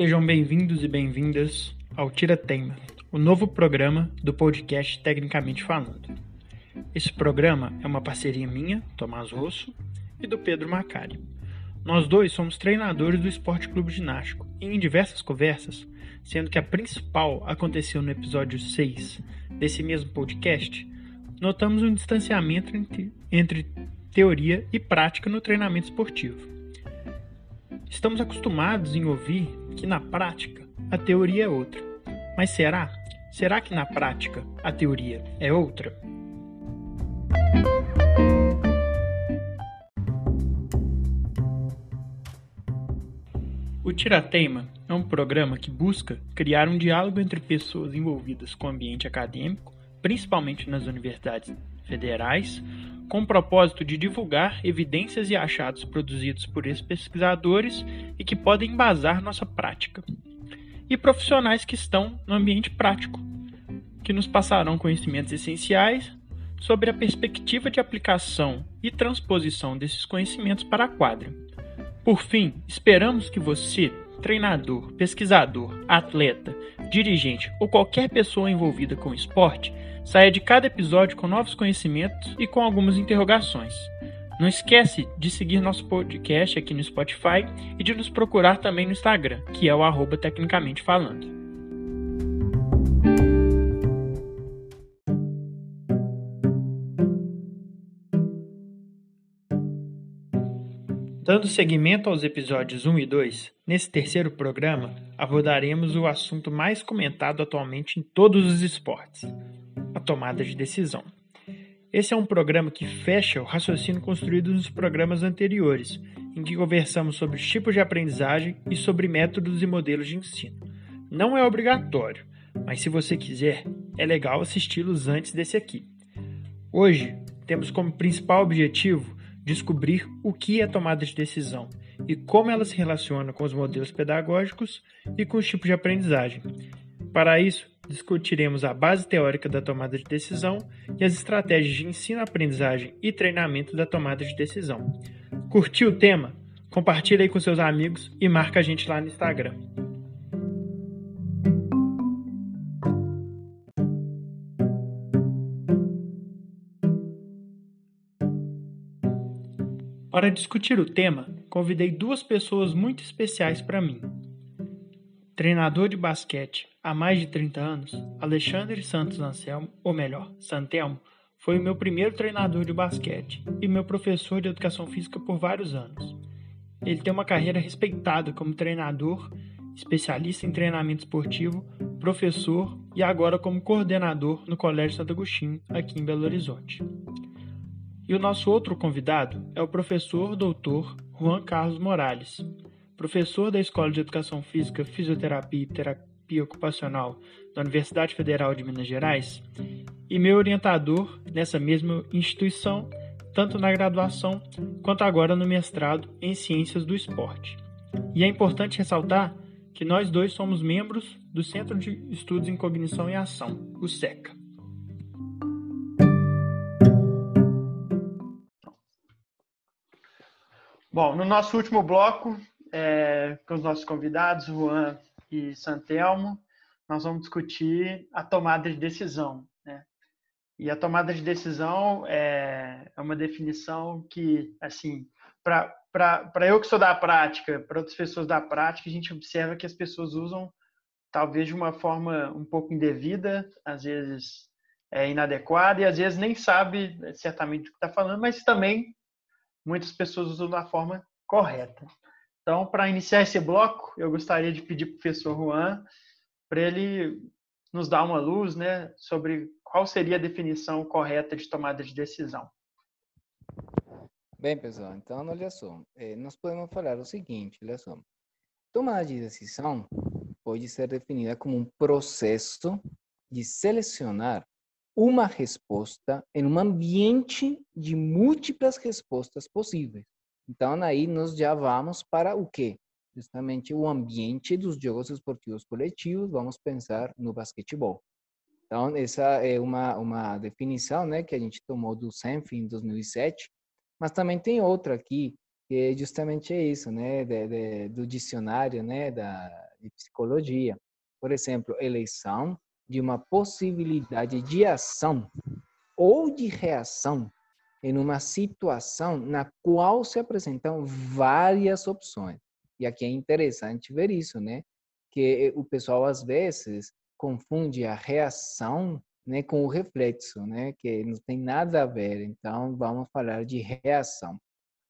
Sejam bem-vindos e bem-vindas ao Tira Tema, o novo programa do podcast Tecnicamente Falando. Esse programa é uma parceria minha, Tomás Rosso, e do Pedro Macari. Nós dois somos treinadores do Esporte Clube Ginástico e em diversas conversas, sendo que a principal aconteceu no episódio 6 desse mesmo podcast, notamos um distanciamento entre, entre teoria e prática no treinamento esportivo. Estamos acostumados em ouvir que na prática a teoria é outra. Mas será? Será que na prática a teoria é outra? O Tirateima é um programa que busca criar um diálogo entre pessoas envolvidas com o ambiente acadêmico, principalmente nas universidades federais, com o propósito de divulgar evidências e achados produzidos por esses pesquisadores e que podem embasar nossa prática. E profissionais que estão no ambiente prático, que nos passarão conhecimentos essenciais sobre a perspectiva de aplicação e transposição desses conhecimentos para a quadra. Por fim, esperamos que você, treinador, pesquisador, atleta, dirigente ou qualquer pessoa envolvida com o esporte, Saia de cada episódio com novos conhecimentos e com algumas interrogações. Não esquece de seguir nosso podcast aqui no Spotify e de nos procurar também no Instagram, que é o arroba Tecnicamente Falando. Dando seguimento aos episódios 1 e 2, nesse terceiro programa abordaremos o assunto mais comentado atualmente em todos os esportes, a tomada de decisão. Esse é um programa que fecha o raciocínio construído nos programas anteriores, em que conversamos sobre os tipos de aprendizagem e sobre métodos e modelos de ensino. Não é obrigatório, mas se você quiser, é legal assisti-los antes desse aqui. Hoje, temos como principal objetivo descobrir o que é tomada de decisão e como ela se relaciona com os modelos pedagógicos e com os tipos de aprendizagem. Para isso, discutiremos a base teórica da tomada de decisão e as estratégias de ensino-aprendizagem e treinamento da tomada de decisão. Curtiu o tema? Compartilhe aí com seus amigos e marca a gente lá no Instagram. Para discutir o tema, convidei duas pessoas muito especiais para mim. Treinador de basquete há mais de 30 anos, Alexandre Santos Anselmo, ou melhor, Santelmo, foi o meu primeiro treinador de basquete e meu professor de educação física por vários anos. Ele tem uma carreira respeitada como treinador, especialista em treinamento esportivo, professor e agora como coordenador no Colégio Santo Agostinho, aqui em Belo Horizonte. E o nosso outro convidado é o professor doutor Juan Carlos Morales, professor da Escola de Educação Física, Fisioterapia e Terapia ocupacional da Universidade Federal de Minas Gerais e meu orientador nessa mesma instituição, tanto na graduação quanto agora no mestrado em Ciências do Esporte. E é importante ressaltar que nós dois somos membros do Centro de Estudos em Cognição e Ação, o SECA. Bom, no nosso último bloco, é, com os nossos convidados, Juan e Santelmo, nós vamos discutir a tomada de decisão. Né? E a tomada de decisão é, é uma definição que, assim, para eu que sou da prática, para outras pessoas da prática, a gente observa que as pessoas usam talvez de uma forma um pouco indevida, às vezes é inadequada e às vezes nem sabe certamente o que está falando, mas também muitas pessoas usam da forma correta. Então, para iniciar esse bloco, eu gostaria de pedir para o professor Juan para ele nos dar uma luz né, sobre qual seria a definição correta de tomada de decisão. Bem, pessoal, então, olha só, eh, nós podemos falar o seguinte, olha só, tomada de decisão pode ser definida como um processo de selecionar uma resposta em um ambiente de múltiplas respostas possíveis. Então, aí nós já vamos para o quê? Justamente o ambiente dos jogos esportivos coletivos, vamos pensar no basquetebol. Então, essa é uma, uma definição né, que a gente tomou do Senf em 2007, mas também tem outra aqui, que é justamente isso, né, de, de, do dicionário né, da, de psicologia. Por exemplo, eleição de uma possibilidade de ação ou de reação em uma situação na qual se apresentam várias opções. E aqui é interessante ver isso, né? Que o pessoal às vezes confunde a reação né, com o reflexo, né, que não tem nada a ver. Então, vamos falar de reação.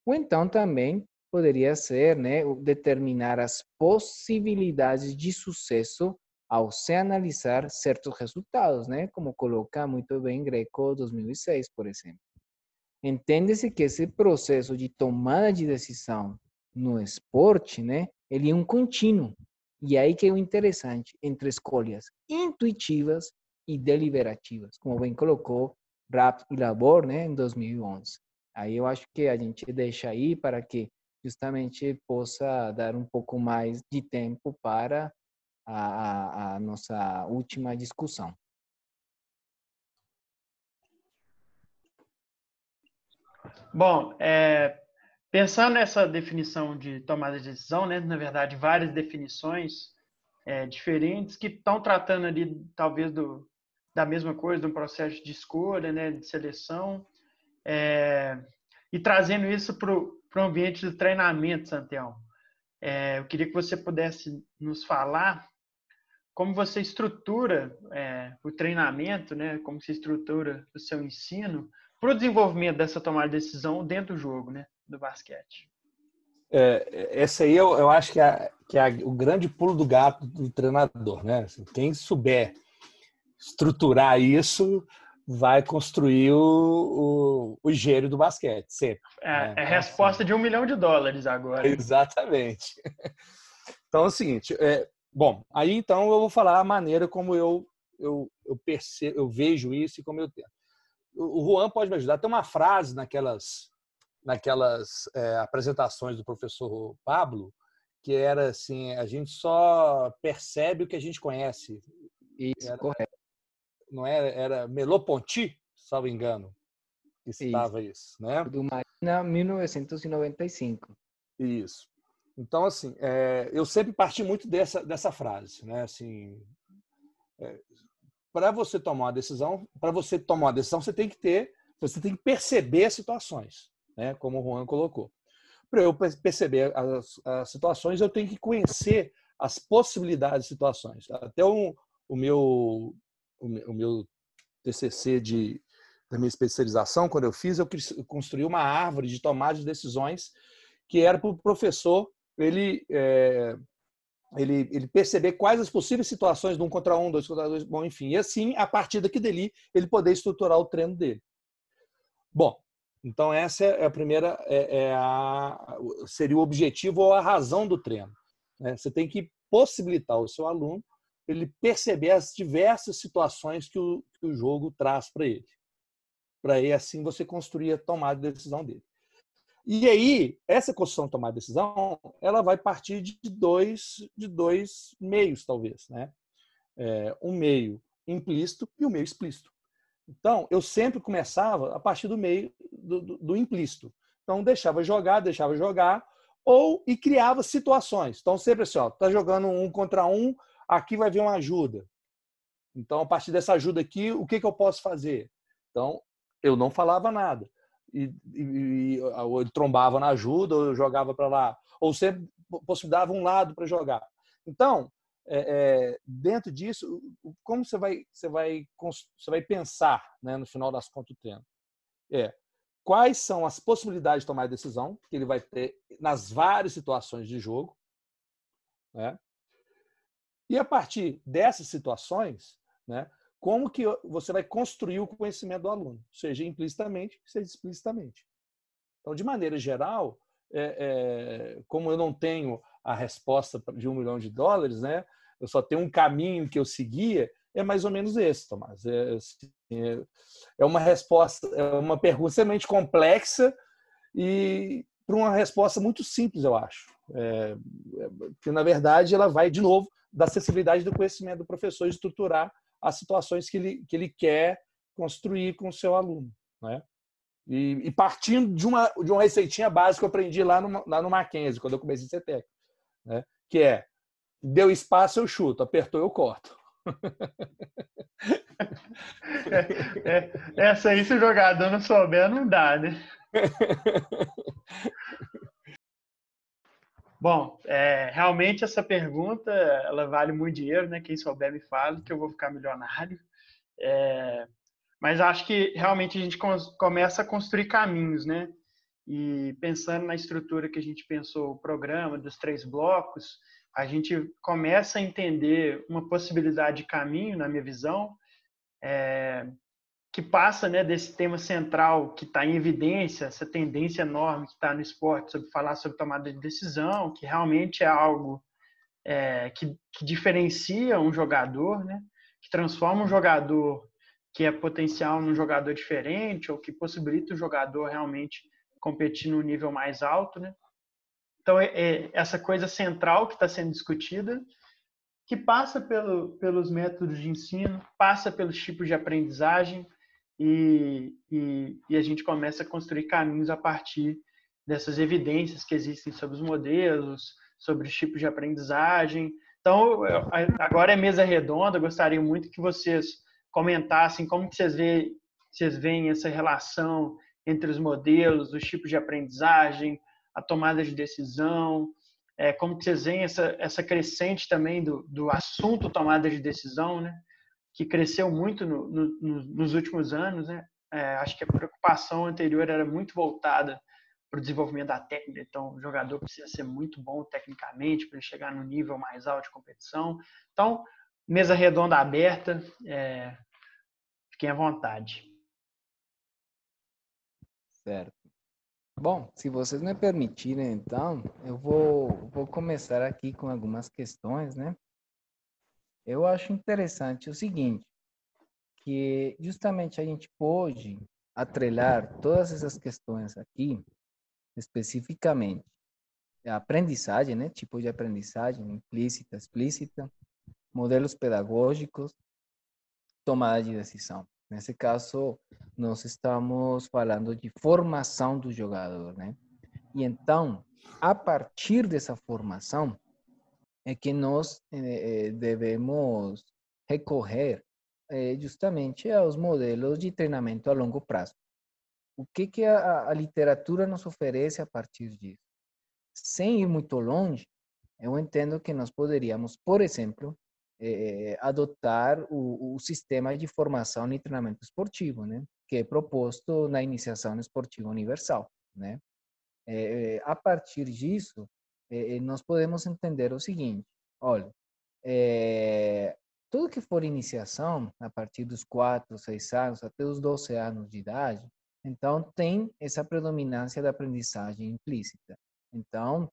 Ou então também poderia ser né, determinar as possibilidades de sucesso ao se analisar certos resultados, né, como coloca muito bem Greco 2006, por exemplo. Entende-se que esse processo de tomada de decisão no esporte, né, ele é um contínuo. E aí que é o interessante, entre escolhas intuitivas e deliberativas, como bem colocou Rapp e Labor, né, em 2011. Aí eu acho que a gente deixa aí para que justamente possa dar um pouco mais de tempo para a, a, a nossa última discussão. Bom, é, pensando nessa definição de tomada de decisão, né, na verdade, várias definições é, diferentes que estão tratando ali, talvez, do, da mesma coisa, de um processo de escolha, né, de seleção, é, e trazendo isso para o ambiente do treinamento, Santelmo. É, eu queria que você pudesse nos falar como você estrutura é, o treinamento, né, como você estrutura o seu ensino para o desenvolvimento dessa tomada de decisão dentro do jogo, né, do basquete. É, esse aí eu, eu acho que é, que é o grande pulo do gato do treinador, né? Assim, quem souber estruturar isso vai construir o, o, o gênio do basquete, sempre. É, né? é resposta de um milhão de dólares agora. Exatamente. Então é o seguinte, é, bom, aí então eu vou falar a maneira como eu, eu, eu percebo, eu vejo isso e como eu tento. O Juan pode me ajudar. Tem uma frase naquelas, naquelas é, apresentações do professor Pablo que era assim: a gente só percebe o que a gente conhece. Isso, era, correto não era, era Meloponti, salvo engano, que citava isso, isso né? Do Marina, 1995. Isso. Então, assim, é, eu sempre parti muito dessa, dessa frase, né? Assim, é, para você tomar uma decisão, para você tomar uma decisão, você tem que ter, você tem que perceber as situações, né? Como o Juan colocou. Para eu perceber as, as, situações, eu tenho que conhecer as possibilidades de situações. Até o, o meu o meu TCC de, da minha especialização, quando eu fiz, eu construí uma árvore de tomada de decisões que era para o professor ele, é, ele, ele perceber quais as possíveis situações de um contra um, dois contra dois, bom, enfim. E assim, a partir daqui dali, ele poder estruturar o treino dele. Bom, então essa é a primeira, é, é a, seria o objetivo ou a razão do treino. Né? Você tem que possibilitar o seu aluno ele perceber as diversas situações que o, que o jogo traz para ele. Para aí, assim, você construir a tomada de decisão dele. E aí, essa construção de tomada de decisão, ela vai partir de dois, de dois meios, talvez. Né? É, um meio implícito e um meio explícito. Então, eu sempre começava a partir do meio do, do, do implícito. Então, deixava jogar, deixava jogar, ou e criava situações. Então, sempre assim, ó, tá jogando um contra um, aqui vai vir uma ajuda. Então, a partir dessa ajuda aqui, o que, que eu posso fazer? Então, eu não falava nada. E, e, e ou ele trombava na ajuda, ou jogava para lá, ou sempre possibilitava um lado para jogar. Então, é, é, dentro disso, como você vai, você vai, você vai pensar né, no final das contas do treino? É, quais são as possibilidades de tomar decisão que ele vai ter nas várias situações de jogo, né? E a partir dessas situações, né, como que você vai construir o conhecimento do aluno, seja implicitamente, seja explicitamente. Então, de maneira geral, é, é, como eu não tenho a resposta de um milhão de dólares, né, eu só tenho um caminho que eu seguia, é mais ou menos esse, Tomás. É, assim, é, é uma resposta, é uma pergunta extremamente complexa e para uma resposta muito simples, eu acho. É, é, que, na verdade, ela vai, de novo, da acessibilidade do conhecimento do professor estruturar as situações que ele, que ele quer construir com o seu aluno. Né? E, e, partindo de uma, de uma receitinha básica que eu aprendi lá no, lá no Mackenzie, quando eu comecei a ser técnico, né? que é Deu espaço, eu chuto. Apertou, eu corto. É, é, essa aí, se o jogador não souber, não dá, né? Bom, é, realmente essa pergunta ela vale muito dinheiro, né? Quem souber me fala que eu vou ficar milionário. É, mas acho que realmente a gente começa a construir caminhos, né? E pensando na estrutura que a gente pensou, o programa dos três blocos, a gente começa a entender uma possibilidade de caminho, na minha visão, é, que passa né, desse tema central que está em evidência, essa tendência enorme que está no esporte sobre falar sobre tomada de decisão, que realmente é algo é, que, que, diferencia um jogador, né, que transforma um jogador que é potencial num jogador diferente ou que possibilita o jogador realmente competir no nível mais alto. Né? Então, é, é essa coisa central que está sendo discutida que passa pelo, pelos métodos de ensino, passa pelos tipos de aprendizagem, e, e, e, a gente começa a construir caminhos a partir dessas evidências que existem sobre os modelos, sobre os tipos de aprendizagem. Então, agora é mesa redonda, gostaria muito que vocês comentassem como que vocês, vê, vocês veem essa relação entre os modelos, os tipos de aprendizagem, a tomada de decisão, é, como que vocês veem essa, essa crescente também do, do assunto tomada de decisão, né? Que cresceu muito no, no, nos últimos anos, né? É, acho que a preocupação anterior era muito voltada para o desenvolvimento da técnica. Então, o jogador precisa ser muito bom tecnicamente para chegar no nível mais alto de competição. Então, mesa redonda aberta, é, fiquem à vontade. Certo. Bom, se vocês me permitirem, então, eu vou, vou começar aqui com algumas questões, né? Eu acho interessante o seguinte, que justamente a gente pode atrelar todas essas questões aqui, especificamente a aprendizagem, né? Tipo de aprendizagem implícita, explícita, modelos pedagógicos, tomada de decisão. Nesse caso, nós estamos falando de formação do jogador, né? E então, a partir dessa formação, é que nós eh, devemos recorrer eh, justamente aos modelos de treinamento a longo prazo. O que, que a, a literatura nos oferece a partir disso? Sem ir muito longe, eu entendo que nós poderíamos, por exemplo, eh, adotar o, o, sistema de formação e treinamento esportivo, né? Que é proposto na iniciação esportiva universal, né? a partir disso, eh, nós podemos entender o seguinte: olha, é, tudo que for iniciação, a partir dos 4, 6 anos, até os 12 anos de idade, então tem essa predominância da aprendizagem implícita. Então,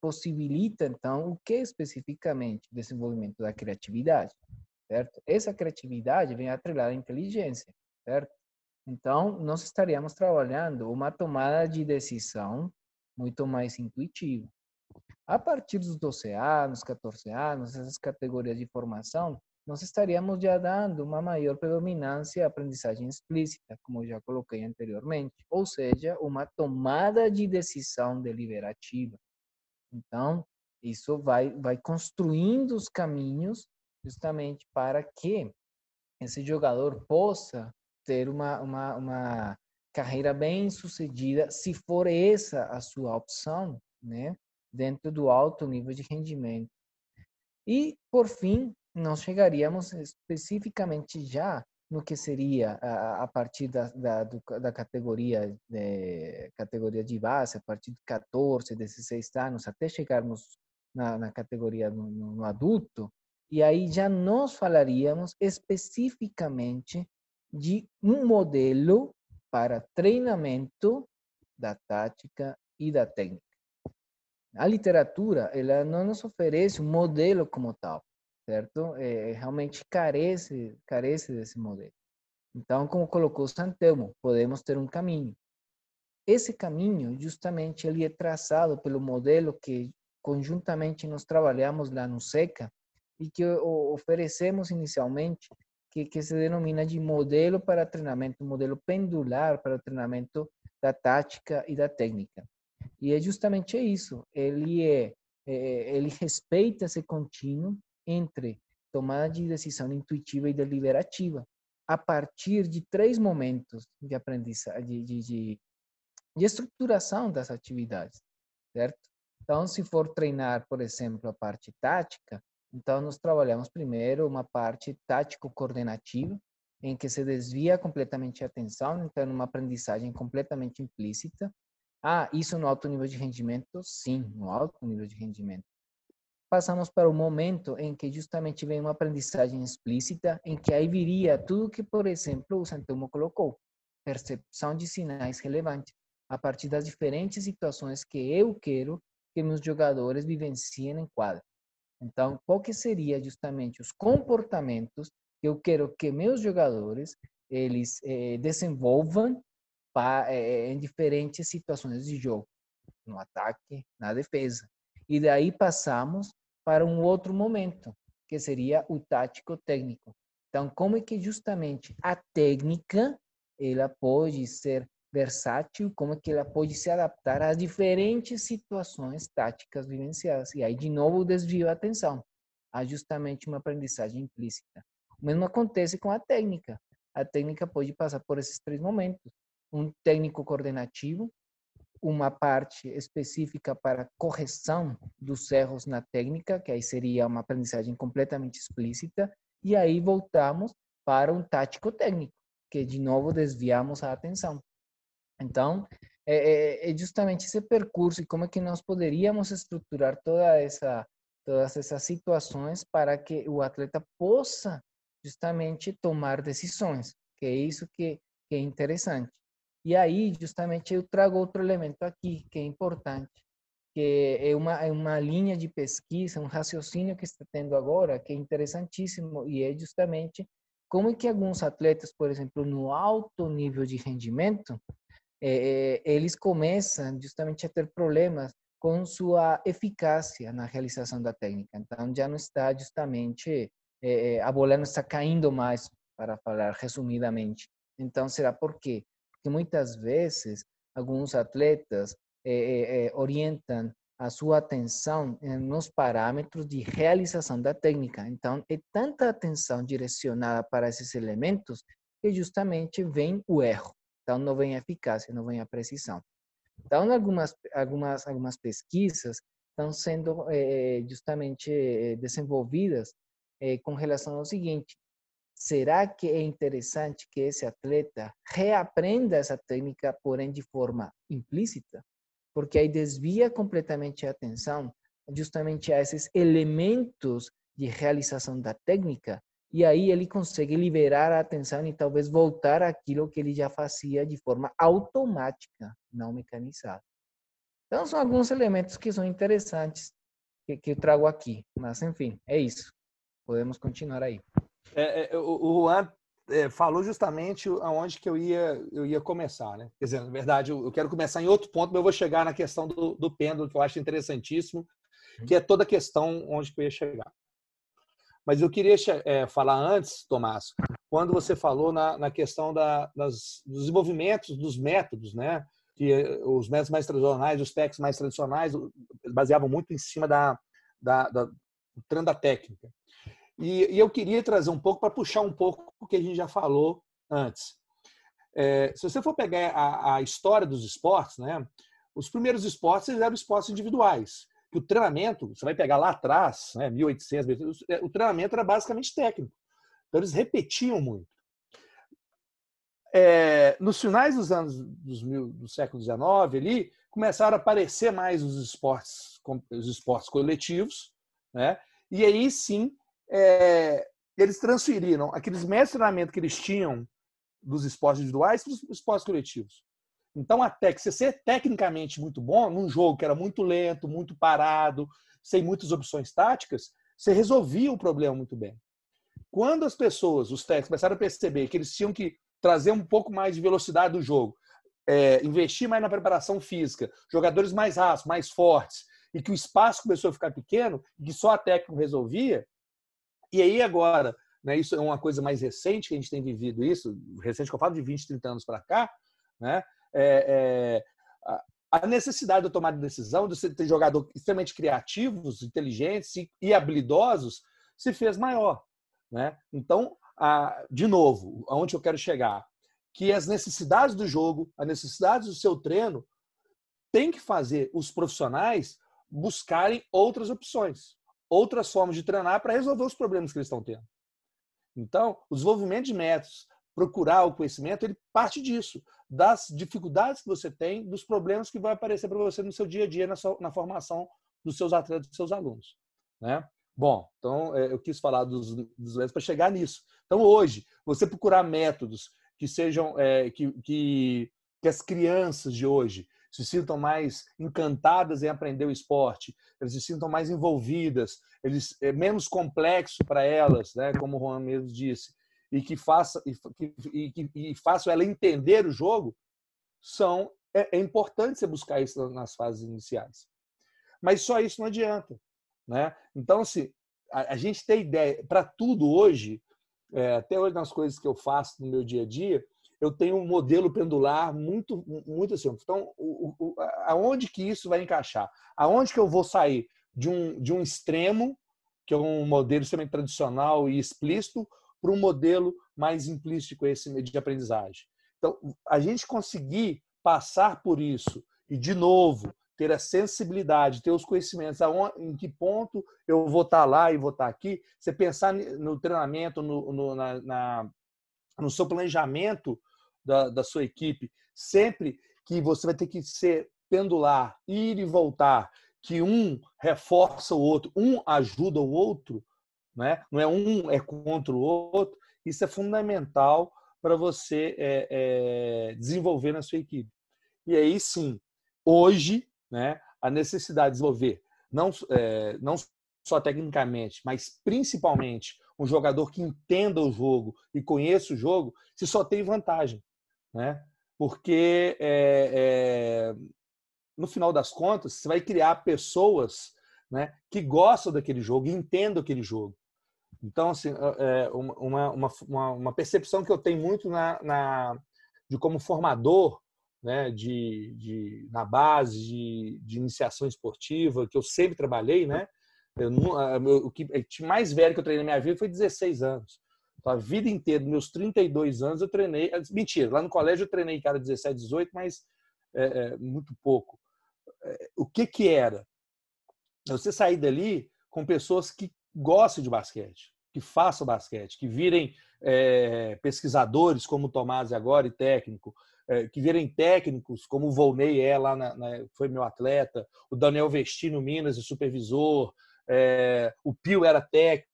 possibilita, então, o que especificamente? O desenvolvimento da criatividade, certo? Essa criatividade vem atrelada à inteligência, certo? Então, nós estaríamos trabalhando uma tomada de decisão muito mais intuitiva. A partir dos 12 anos, 14 anos, essas categorias de formação, nós estaríamos já dando uma maior predominância à aprendizagem explícita, como já coloquei anteriormente, ou seja, uma tomada de decisão deliberativa. Então, isso vai, vai construindo os caminhos justamente para que esse jogador possa ter uma, uma, uma carreira bem sucedida, se for essa a sua opção, né? Dentro do alto nível de rendimento. E, por fim, nós chegaríamos especificamente já no que seria a, partir da, da, da categoria, de, categoria de base, a partir de 14, 16 anos, até chegarmos na, na categoria no, no, adulto, e aí já nós falaríamos especificamente de um modelo para treinamento da tática e da técnica. A literatura, ela não nos oferece um modelo como tal, certo? É, realmente carece, carece desse modelo. Então, como colocou Santelmo, podemos ter um caminho. Esse caminho, justamente, ele é traçado pelo modelo que conjuntamente nós trabalhamos lá no SECA e que oferecemos inicialmente, que, que se denomina de modelo para treinamento, modelo pendular para o treinamento da tática e da técnica. E é justamente isso. Ele é é, ele respeita esse contínuo entre tomada de decisão intuitiva e deliberativa, a partir de três momentos de aprendizagem, de, de, de estruturação das atividades, certo? Então, se for treinar, por exemplo, a parte tática, então nós trabalhamos primeiro uma parte tático-coordenativa, em que se desvia completamente a atenção, então uma aprendizagem completamente implícita. Ah, isso no alto nível de rendimento? Sim, no alto nível de rendimento. Passamos para o momento em que justamente vem uma aprendizagem explícita, em que aí viria tudo que, por exemplo, o Santelmo colocou, percepção de sinais relevantes, a partir das diferentes situações que eu quero que meus jogadores vivenciem em quadra. Então, qual que seria justamente os comportamentos eu quero que meus jogadores eles eh, desenvolvam em diferentes situações de jogo, no ataque, na defesa. E daí passamos para um outro momento, que seria o tático técnico. Então, como é que justamente a técnica ela pode ser versátil, como é que ela pode se adaptar às diferentes situações táticas vivenciadas. E aí, de novo, desvio a atenção. Há justamente uma aprendizagem implícita. O mesmo acontece com a técnica. A técnica pode passar por esses três momentos: um técnico coordenativo, uma parte específica para correção dos erros na técnica, que aí seria uma aprendizagem completamente explícita, e aí voltamos para um tático técnico, que de novo desviamos a atenção. Então, é, é, é justamente esse percurso e como é que nós poderíamos estruturar toda essa, todas essas situações para que o atleta possa justamente tomar decisões, que é isso que, que é interessante. E aí, justamente, eu trago outro elemento aqui, que é importante, que é uma, é uma linha de pesquisa, um raciocínio que está tendo agora, que é interessantíssimo, e é justamente como é que alguns atletas, por exemplo, no alto nível de rendimento, é, eles começam justamente a ter problemas com sua eficácia na realização da técnica. Então, já não está justamente é, a bola não está caindo mais, para falar resumidamente. Então, será por quê? Porque muitas vezes alguns atletas é, é, orientam a sua atenção nos parâmetros de realização da técnica. Então, é tanta atenção direcionada para esses elementos que justamente vem o erro. Então, não vem a eficácia, não vem a precisão. Então, algumas, algumas, algumas pesquisas estão sendo justamente desenvolvidas com relação ao seguinte: será que é interessante que esse atleta reaprenda essa técnica, porém de forma implícita? Porque aí desvia completamente a atenção justamente a esses elementos de realização da técnica e aí ele consegue liberar a atenção e talvez voltar àquilo que ele já fazia de forma automática, não mecanizada. Então, são alguns elementos que são interessantes que, que eu trago aqui. Mas, enfim, é isso podemos continuar aí. É, é, o Juan é, falou justamente aonde que eu ia, eu ia começar, né? Quer dizer, na verdade, eu, eu quero começar em outro ponto, mas eu vou chegar na questão do, do pêndulo, que eu acho interessantíssimo, que é toda a questão onde que eu ia chegar. Mas eu queria é, falar antes, Tomás, quando você falou na, na questão da, das, dos desenvolvimentos dos métodos, né? Que os métodos mais tradicionais, os técnicos mais tradicionais, baseavam muito em cima da, da, da, da técnica. E, e eu queria trazer um pouco para puxar um pouco o que a gente já falou antes. É, se você for pegar a, a, história dos esportes, né, os primeiros esportes eram esportes individuais. Que o treinamento, você vai pegar lá atrás, né, 1800, o treinamento era basicamente técnico. Então eles repetiam muito. É, nos finais dos anos dos mil, do século XIX ali começaram a aparecer mais os esportes os esportes coletivos né e aí sim é, eles transferiram aqueles métodos de treinamento que eles tinham dos esportes individuais para os esportes coletivos. Então, até que você ser tecnicamente muito bom, num jogo que era muito lento, muito parado, sem muitas opções táticas, você resolvia o problema muito bem. Quando as pessoas, os técnicos, começaram a perceber que eles tinham que trazer um pouco mais de velocidade do jogo, é, investir mais na preparação física, jogadores mais rápidos, mais fortes, e que o espaço começou a ficar pequeno, e que só a técnica resolvia, e aí agora, né, isso é uma coisa mais recente que a gente tem vivido isso, recente que eu falo de 20, 30 anos para cá, né, é, é, a necessidade de tomar decisão, de ter jogadores extremamente criativos, inteligentes e habilidosos, se fez maior. Né? Então, a, de novo, aonde eu quero chegar? Que as necessidades do jogo, as necessidades do seu treino, tem que fazer os profissionais buscarem outras opções, outras formas de treinar para resolver os problemas que eles estão tendo. Então, o desenvolvimento de métodos, procurar o conhecimento, ele parte disso, das dificuldades que você tem, dos problemas que vai aparecer para você no seu dia a dia, na, sua, na formação dos seus atletas, dos seus alunos. Né? Bom, então é, eu quis falar dos, dos para chegar nisso. Então, hoje, você procurar métodos que sejam é, que, que, que as crianças de hoje se sintam mais encantadas em aprender o esporte, eles se sintam mais envolvidas, eles é menos complexo para elas, né, como o Juan mesmo disse, e que faça e, e, e façam ela entender o jogo, são é, é importante você buscar isso nas fases iniciais. Mas só isso não adianta, né? Então assim, a, a gente tem ideia para tudo hoje, é, até hoje nas coisas que eu faço no meu dia a dia, eu tenho um modelo pendular muito, muito assim. Então, o, o, aonde que isso vai encaixar? Aonde que eu vou sair de um, de um extremo, que é um modelo extremamente tradicional e explícito, para um modelo mais implícito de aprendizagem? Então, a gente conseguir passar por isso e, de novo, ter a sensibilidade, ter os conhecimentos, em que ponto eu vou estar lá e vou estar aqui, você pensar no treinamento, no, no, na, na, no seu planejamento da, da sua equipe, sempre que você vai ter que ser pendular, ir e voltar, que um reforça o outro, um ajuda o outro, né? não é um é contra o outro, isso é fundamental para você é, é, desenvolver na sua equipe. E aí sim, hoje, né, a necessidade de desenvolver, não, é, não só tecnicamente, mas principalmente um jogador que entenda o jogo e conheça o jogo, se só tem vantagem né? Porque é, é, no final das contas você vai criar pessoas, né, que gostam daquele jogo, entendam aquele jogo. Então, assim, é uma, uma, uma, percepção que eu tenho muito na, na de como formador, né, de, de, na base de, de iniciação esportiva, que eu sempre trabalhei, né? Eu, o que mais velho que eu treinei na minha vida foi 16 anos. Então, a vida inteira, meus 32 anos, eu treinei. Mentira, lá no colégio eu treinei cara 17, 18, mas é, é, muito pouco. É, o que, que era? Você sair dali com pessoas que gostam de basquete, que façam basquete, que virem é, pesquisadores como o Tomás agora e técnico, é, que virem técnicos como o Volney é lá, na, na, foi meu atleta, o Daniel Vestino Minas, o supervisor, é, o Pio era técnico,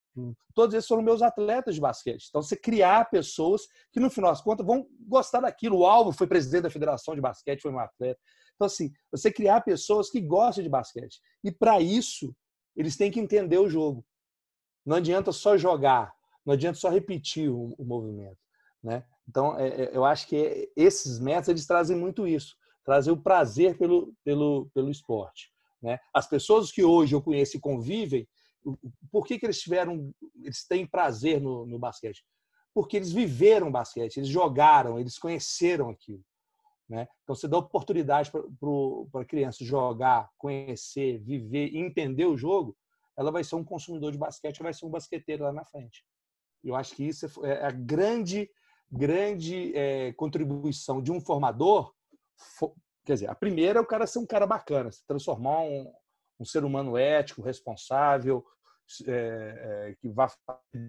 Todos esses foram meus atletas de basquete. Então, você criar pessoas que, no final das contas, vão gostar daquilo. O Alvo foi presidente da Federação de Basquete, foi um atleta. Então, assim, você criar pessoas que gostam de basquete. E, para isso, eles têm que entender o jogo. Não adianta só jogar, não adianta só repetir o, o movimento. Né? Então, é, é, eu acho que esses métodos eles trazem muito isso trazer o prazer pelo, pelo, pelo esporte. Né? As pessoas que hoje eu conheço e convivem, por que, que eles tiveram, eles têm prazer no, no basquete? Porque eles viveram basquete, eles jogaram, eles conheceram aquilo. Né? Então, você dá oportunidade para a criança jogar, conhecer, viver e entender o jogo, ela vai ser um consumidor de basquete, vai ser um basqueteiro lá na frente. Eu acho que isso é, é a grande, grande é, contribuição de um formador. Quer dizer, a primeira é o cara ser um cara bacana, se transformar um, um ser humano ético, responsável, é, é, que vá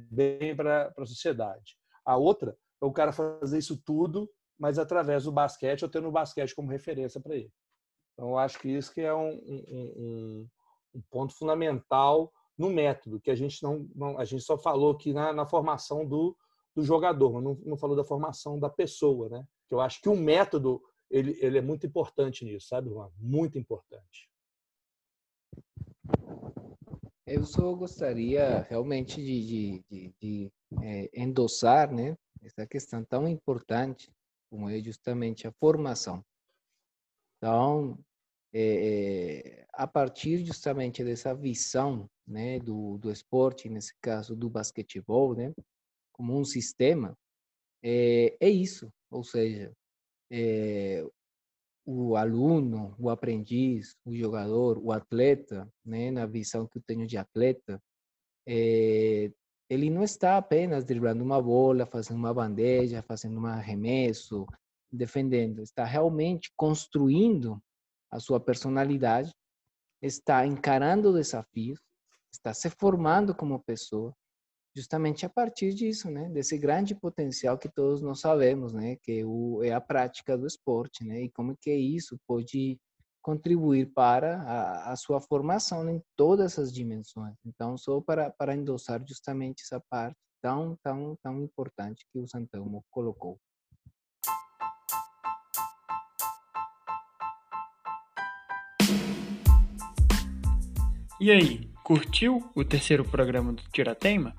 bem para a sociedade. A outra é o cara fazer isso tudo, mas através do basquete, ou tendo o basquete como referência para ele. Então, eu acho que isso que é um, um, um, ponto fundamental no método, que a gente não, não a gente só falou aqui na, na formação do, do jogador, mas não, não, falou da formação da pessoa, né? Que eu acho que o método ele, ele é muito importante nisso, sabe, Juan? Muito importante. Eu só gostaria realmente de, de, de, de é, endossar né, essa questão tão importante como é justamente a formação. Então, é, a partir justamente dessa visão né, do, do esporte, nesse caso do basquetebol, né, como um sistema, é, é isso. Ou seja, é, o aluno, o aprendiz, o jogador, o atleta, né, na visão que eu tenho de atleta, é, ele não está apenas driblando uma bola, fazendo uma bandeja, fazendo um arremesso, defendendo, está realmente construindo a sua personalidade, está encarando desafios, está se formando como pessoa, justamente a partir disso, né, desse grande potencial que todos nós sabemos, né, que o, é a prática do esporte, né, e como que isso pode contribuir para a, a sua formação em todas as dimensões. Então, só para para endossar justamente essa parte tão tão tão importante que o Santelmo colocou. E aí, curtiu o terceiro programa do Tiratema?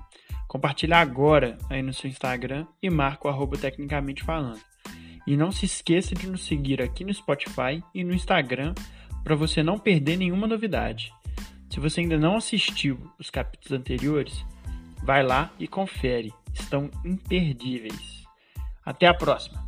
Compartilha agora aí no seu Instagram e marca o arroba tecnicamente falando. E não se esqueça de nos seguir aqui no Spotify e no Instagram para você não perder nenhuma novidade. Se você ainda não assistiu os capítulos anteriores, vai lá e confere, estão imperdíveis. Até a próxima!